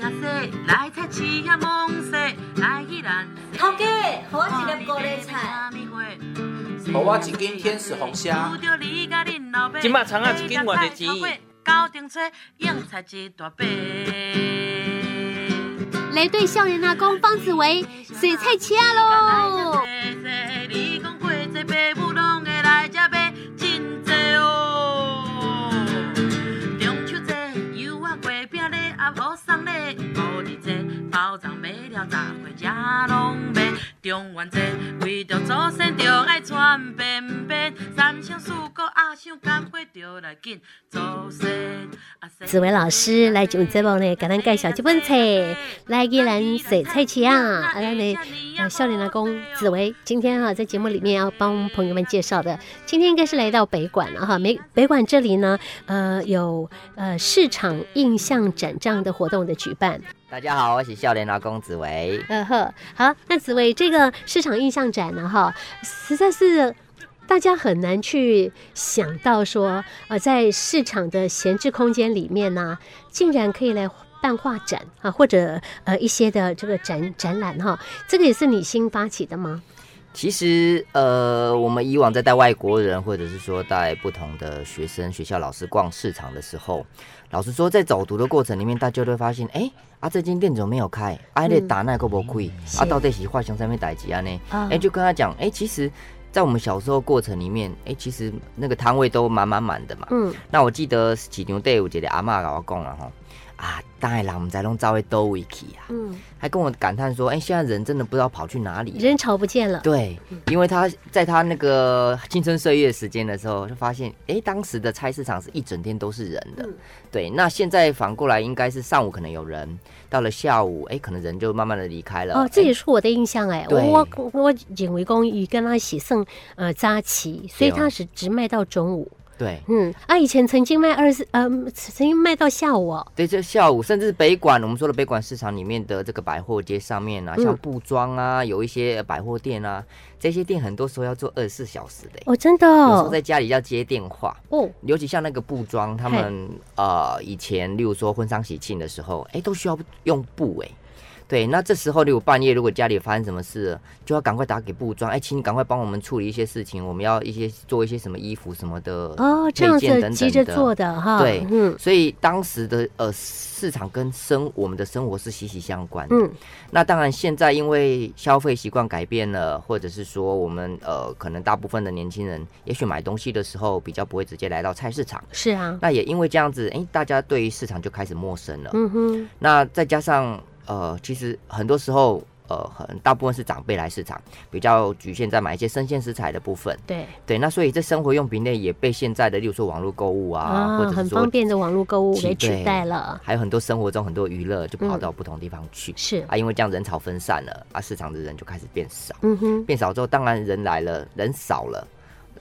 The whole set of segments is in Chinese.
呀洗，来菜市呀忙洗，来去咱。头家，给我一粒高丽菜。给我一斤天使红虾。今麦长啊，一斤偌济钱？高顶菜，硬菜一大杯。来对少年阿公方子维水菜车喽。中元节为着祖先，着爱穿便便，三生四果阿想干花，着来紧祖先。子维老师来节目节目呢，给咱介绍这本册，来给咱洗菜车啊！啊，咱的少年阿公紫薇，今天哈、啊、在节目里面要帮朋友们介绍的，今天应该是来到北馆了哈。北北馆这里呢，呃，有呃市场印象展这样的活动的举办。大家好，我是少年老公紫薇。嗯呵，好，那紫薇这个市场印象展呢，哈，实在是大家很难去想到说，呃，在市场的闲置空间里面呢，竟然可以来办画展啊，或者呃一些的这个展展览哈，这个也是你新发起的吗？其实，呃，我们以往在带外国人，或者是说带不同的学生、学校老师逛市场的时候，老实说，在走读的过程里面，大家都会发现，哎，啊，这间店怎么没有开？啊，那打那个不亏？啊，到底是画熊上面代几啊呢？哎，就跟他讲，哎，其实，在我们小时候过程里面，哎，其实那个摊位都满满满的嘛。嗯。那我记得市场队有一个阿妈跟我讲了哈。啊，当然啦，我们在弄招会都维基啊，嗯，还跟我感叹说，哎、欸，现在人真的不知道跑去哪里，人潮不见了。对，因为他在他那个青春岁月时间的时候，就发现，哎、欸，当时的菜市场是一整天都是人的。嗯、对，那现在反过来，应该是上午可能有人，到了下午，哎、欸，可能人就慢慢的离开了。哦，这也是我的印象、欸，哎，我我认为公寓跟他写剩呃扎旗，所以他是只卖到中午。对，嗯啊，以前曾经卖二十，嗯，曾经卖到下午哦。对，就下午，甚至北馆，我们说的北馆市场里面的这个百货街上面啊，像布庄啊，有一些百货店啊，这些店很多时候要做二十四小时的。哦，真的。有时候在家里要接电话。哦。尤其像那个布庄，他们呃以前，例如说婚丧喜庆的时候，哎，都需要用布哎。对，那这时候如果半夜如果家里发生什么事，就要赶快打给布庄，哎，请你赶快帮我们处理一些事情，我们要一些做一些什么衣服什么的哦，这样子急着做的哈。对，嗯，所以当时的呃市场跟生我们的生活是息息相关的。嗯，那当然现在因为消费习惯改变了，或者是说我们呃可能大部分的年轻人也许买东西的时候比较不会直接来到菜市场。是啊，那也因为这样子，哎，大家对于市场就开始陌生了。嗯哼，那再加上。呃，其实很多时候，呃，很大部分是长辈来市场，比较局限在买一些生鲜食材的部分。对对，那所以这生活用品类也被现在的，例如说网络购物啊，啊或者很方便的网络购物给取代了。还有很多生活中很多娱乐就跑到不同地方去。嗯、是啊，因为这样人潮分散了，啊，市场的人就开始变少。嗯哼，变少之后，当然人来了，人少了。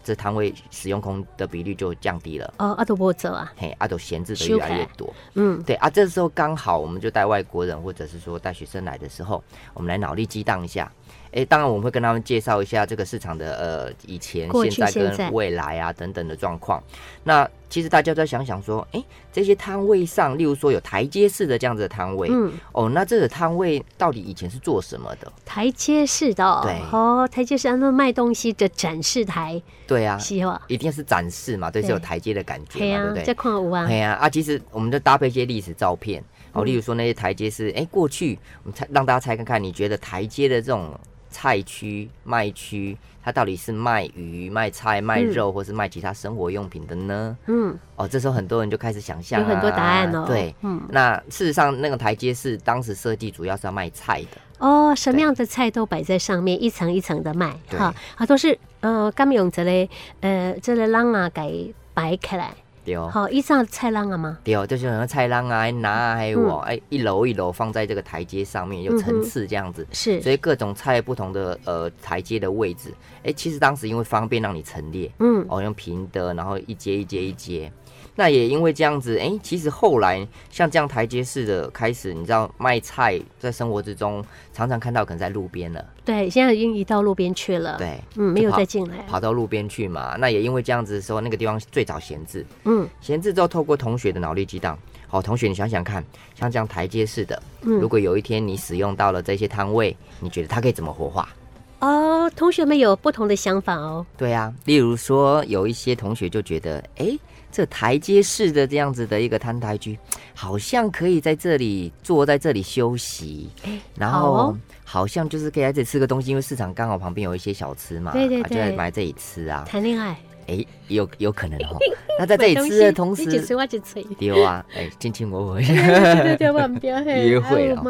这摊位使用空的比率就降低了。哦，阿都波折啊，嘿，阿都闲置的越来越多。嗯，对啊，这时候刚好我们就带外国人或者是说带学生来的时候，我们来脑力激荡一下。哎，当然我们会跟他们介绍一下这个市场的呃以前、现在跟未来啊等等的状况。那其实大家都在想想说，哎，这些摊位上，例如说有台阶式的这样子的摊位，嗯，哦，那这个摊位到底以前是做什么的？台阶式的，对，哦，台阶式，那卖东西的展示台，对啊，是哦，一定是展示嘛，对，是有台阶的感觉嘛，对不对？在矿屋啊，对啊，啊，其实我们就搭配一些历史照片，哦，例如说那些台阶是，哎，过去我们猜让大家猜看看，你觉得台阶的这种。菜区、卖区，它到底是卖鱼、卖菜、卖肉，或是卖其他生活用品的呢？嗯，哦，这时候很多人就开始想象、啊，有很多答案哦。对，嗯，那事实上那个台阶是当时设计主要是要卖菜的。哦，什么样的菜都摆在上面，一层一层的卖，哈，啊，都是呃，刚用这类呃，这类浪啊给摆起来。对好，一上菜浪啊吗？对，就是很多菜浪啊，拿啊，还有我哎，一楼一楼放在这个台阶上面，有层次这样子。是，所以各种菜不同的呃台阶的位置，哎，其实当时因为方便让你陈列，嗯，哦，用平的，然后一阶一阶一阶。那也因为这样子，哎、欸，其实后来像这样台阶式的开始，你知道卖菜在生活之中常常看到，可能在路边了。对，现在已经移到路边去了。对，嗯，没有再进来，跑到路边去嘛。那也因为这样子的时候，那个地方最早闲置，嗯，闲置之后，透过同学的脑力激荡。好，同学，你想想看，像这样台阶式的，嗯，如果有一天你使用到了这些摊位，你觉得它可以怎么活化？哦，同学们有不同的想法哦。对啊，例如说，有一些同学就觉得，哎，这台阶式的这样子的一个摊台居，好像可以在这里坐在这里休息，然后好像就是可以在这里吃个东西，因为市场刚好旁边有一些小吃嘛，对对对，就在买这里吃啊，谈恋爱。哎，有有可能哦。那在这里吃的同时，丢啊，哎，卿卿我我，约会了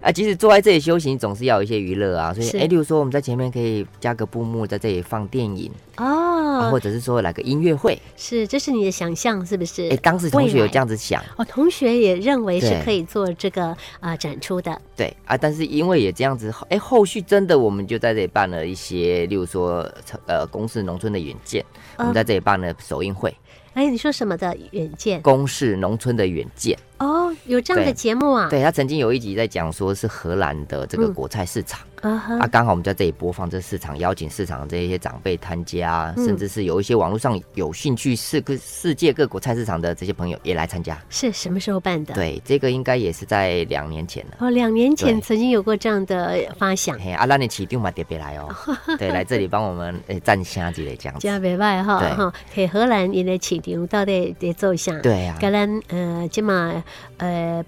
啊。即使坐在这里修行，总是要有一些娱乐啊。所以，哎，例如说，我们在前面可以加个布幕，在这里放电影哦，或者是说来个音乐会。是，这是你的想象，是不是？哎，当时同学有这样子想哦，同学也认为是可以做这个啊展出的。对啊，但是因为也这样子，哎，后续真的我们就在这里办了一些，例如说，呃，公司农村的远见。我们在这里办了首映会。哎，你说什么的远见？公视农村的远见。哦，有这样的节目啊？对，他曾经有一集在讲说是荷兰的这个果菜市场。嗯、啊，刚好我们在这里播放这市场，邀请市场这些长辈参加，嗯、甚至是有一些网络上有兴趣世各世界各国菜市场的这些朋友也来参加。是什么时候办的？对，这个应该也是在两年前了。哦，两年前曾经有过这样的发想。嘿，啊，那你起定嘛特别来哦，对，来这里帮我们诶站虾之类这样子。加别外哈哈，给荷兰也来起定，到底得做一下。对啊。荷兰呃，今嘛呃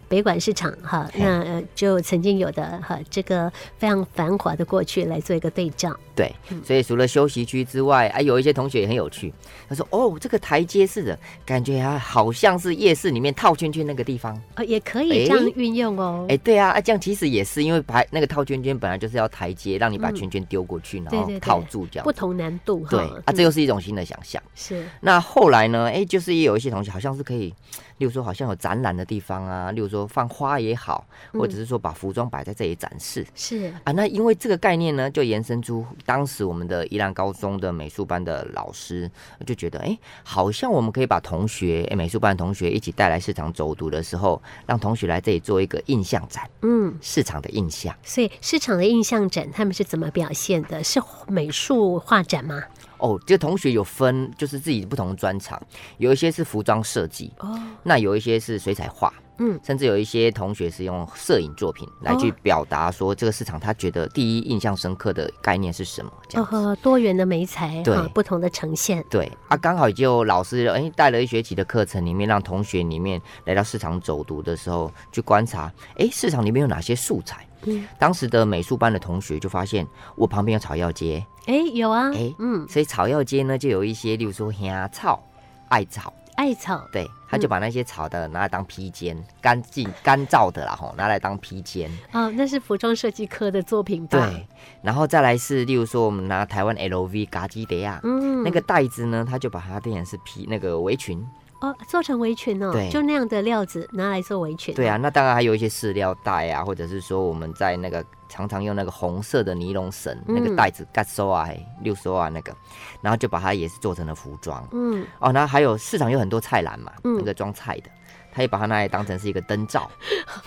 北管市场哈，那呃就曾经有的哈，这个非常繁华的过去。来做一个对照，对，所以除了休息区之外，啊，有一些同学也很有趣。他说：“哦，这个台阶式的感觉啊，好像是夜市里面套圈圈那个地方哦，也可以这样运用哦。”哎，对啊，啊，这样其实也是因为把那个套圈圈本来就是要台阶，让你把圈圈丢过去，然后套住这样，不同难度。对啊，这又是一种新的想象。是。那后来呢？哎，就是也有一些同学好像是可以。例如说，好像有展览的地方啊，例如说放花也好，或者是说把服装摆在这里展示，嗯、是啊。那因为这个概念呢，就延伸出当时我们的宜兰高中的美术班的老师就觉得，哎、欸，好像我们可以把同学，哎、欸，美术班的同学一起带来市场走读的时候，让同学来这里做一个印象展，嗯，市场的印象。所以市场的印象展，他们是怎么表现的？是美术画展吗？哦，这同学有分，就是自己不同的专长，有一些是服装设计，哦，那有一些是水彩画，嗯，甚至有一些同学是用摄影作品来去表达说这个市场他觉得第一印象深刻的概念是什么，这样哦，多元的美材，对，不同的呈现，对啊，刚好就老师哎带了一学期的课程里面，让同学里面来到市场走读的时候去观察，哎，市场里面有哪些素材？嗯，当时的美术班的同学就发现我旁边有草药街。哎，有啊，哎，嗯，所以草药街呢，就有一些，例如说香草、艾草、艾草，对，他就把那些草的拿来当披肩，干净干燥的啦，吼，拿来当披肩。哦，那是服装设计科的作品吧？对，然后再来是，例如说我们拿台湾 LV 嘎基德亚，嗯，那个袋子呢，他就把它变成是披那个围裙。哦，做成围裙哦，对，就那样的料子拿来做围裙。对啊，那当然还有一些饲料袋啊，或者是说我们在那个常常用那个红色的尼龙绳、嗯、那个袋子，盖收啊、六收啊那个，然后就把它也是做成了服装。嗯，哦，那还有市场有很多菜篮嘛，嗯、那个装菜的。他也把它拿来当成是一个灯罩，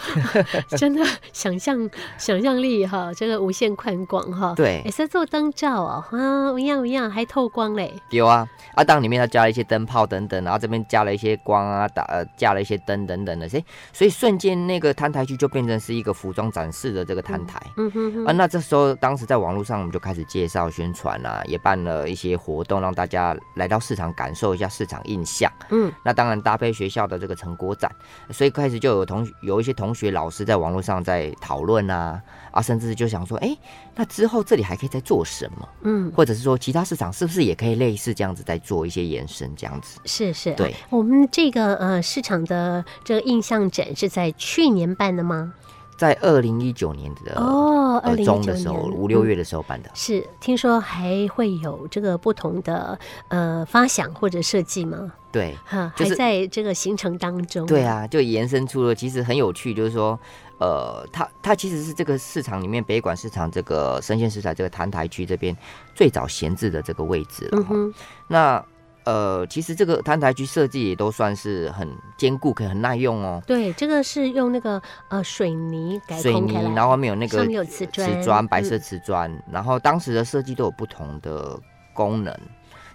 真的想象想象力哈，真的无限宽广哈。对，也是做灯罩哦，啊，一样一样，还透光嘞。有啊，啊，当里面它加了一些灯泡等等，然后这边加了一些光啊，打呃加了一些灯等等的，所以所以瞬间那个摊台区就变成是一个服装展示的这个摊台。嗯哼哼。啊，那这时候当时在网络上我们就开始介绍宣传啊，也办了一些活动，让大家来到市场感受一下市场印象。嗯，那当然搭配学校的这个成果展，所以开始就有同有一些同学、老师在网络上在讨论啊啊，甚至就想说，哎、欸，那之后这里还可以再做什么？嗯，或者是说其他市场是不是也可以类似这样子在做一些延伸？这样子是是，对，我们这个呃市场的这个印象展是在去年办的吗？在二零一九年的哦，二零中的时候，五六月的时候办的。是，听说还会有这个不同的呃发想或者设计吗？对，哈，还在这个行程当中。对啊，就延伸出了，其实很有趣，就是说，呃，它它其实是这个市场里面北管市场这个生鲜食材这个摊台区这边最早闲置的这个位置了。嗯哼，那。呃，其实这个摊台区设计也都算是很坚固，可以很耐用哦。对，这个是用那个呃水泥改水泥，然后后面有那个上面有瓷砖，瓷砖白色瓷砖，嗯、然后当时的设计都有不同的功能。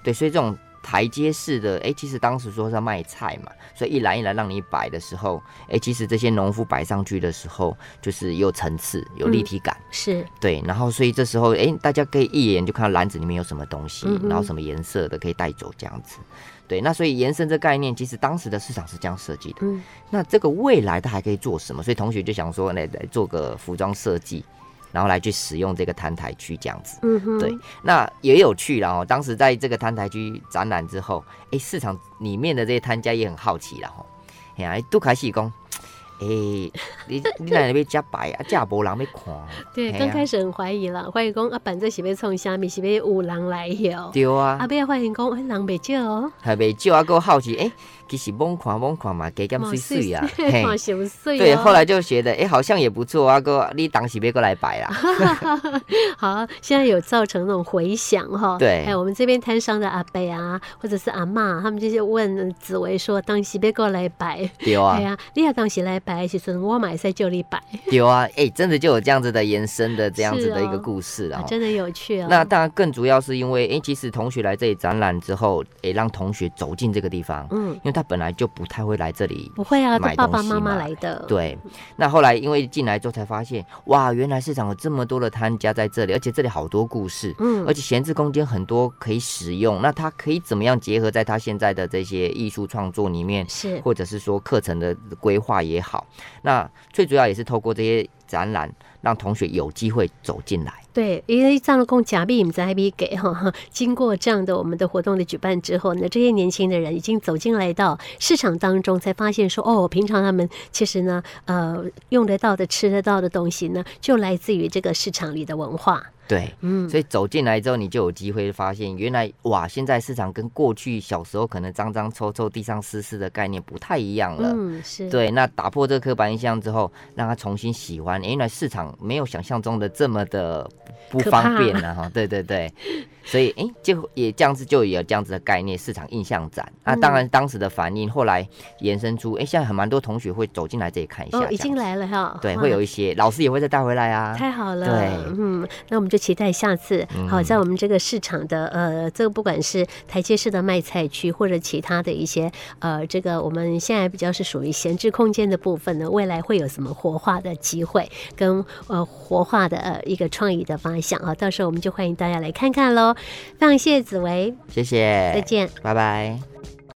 对，所以这种台阶式的，哎、欸，其实当时说是要卖菜嘛，所以一篮一篮让你摆的时候，哎、欸，其实这些农夫摆上去的时候，就是有层次、有立体感，嗯、是对。然后所以这时候，哎、欸，大家可以一眼就看到篮子里面有什么东西，嗯、然后什么颜色的可以带走这样子。对，那所以延伸这概念，其实当时的市场是这样设计的。嗯，那这个未来它还可以做什么？所以同学就想说，来来做个服装设计。然后来去使用这个摊台区这样子，嗯哼，对，那也有趣了哦。当时在这个摊台区展览之后，哎，市场里面的这些摊家也很好奇了吼，哎呀，都开始讲。哎、欸，你 你在那边加白啊，加无人要看。对，刚开始很怀疑了，怀疑讲啊，板子是要从虾米，是要有人来哟。对啊。啊，不要怀疑讲，人袂少哦。还袂少啊，够好奇，哎、欸，其实懵看懵看嘛，加减水水啊。看水水。对，后来就觉得，哎、欸，好像也不错啊，哥你当时别过来摆啦。好，现在有造成那种回响哈。对。哎，我们这边摊商的阿伯啊，或者是阿妈，他们就是问紫薇说，当时别过来摆。对啊。对啊，你要当时来。摆其实，我买在就里摆。有啊，哎、欸，真的就有这样子的延伸的这样子的一个故事啊、哦，真的有趣啊、哦。那当然更主要是因为，哎、欸，其实同学来这里展览之后，哎、欸，让同学走进这个地方，嗯，因为他本来就不太会来这里，不会啊，爸爸妈妈来的。对，那后来因为进来之后才发现，哇，原来市场有这么多的摊家在这里，而且这里好多故事，嗯，而且闲置空间很多可以使用，那他可以怎么样结合在他现在的这些艺术创作里面，是，或者是说课程的规划也。好，那最主要也是透过这些展览，让同学有机会走进来。对，因为这样的工假币，我们在 IB 给哈。经过这样的我们的活动的举办之后呢，这些年轻的人已经走进来到市场当中，才发现说，哦，平常他们其实呢，呃，用得到的、吃得到的东西呢，就来自于这个市场里的文化。对，嗯，所以走进来之后，你就有机会发现，原来哇，现在市场跟过去小时候可能脏脏臭臭、地上湿湿的概念不太一样了。嗯，是。对，那打破这个刻板印象之后，让他重新喜欢，原来市场没有想象中的这么的不方便了哈。对对对。所以，哎、欸，就也这样子，就有这样子的概念，市场印象展。那、嗯啊、当然，当时的反应，后来延伸出，哎、欸，现在很蛮多同学会走进来这里看一下。哦，已经来了哈。对，会有一些老师也会再带回来啊。太好了。对，嗯，那我们就期待下次，好，在我们这个市场的呃，这个不管是台阶式的卖菜区，或者其他的一些呃，这个我们现在比较是属于闲置空间的部分呢，未来会有什么活化的机会，跟呃活化的呃一个创意的方向啊，到时候我们就欢迎大家来看看喽。非常谢谢。紫薇，谢谢，再见，拜拜。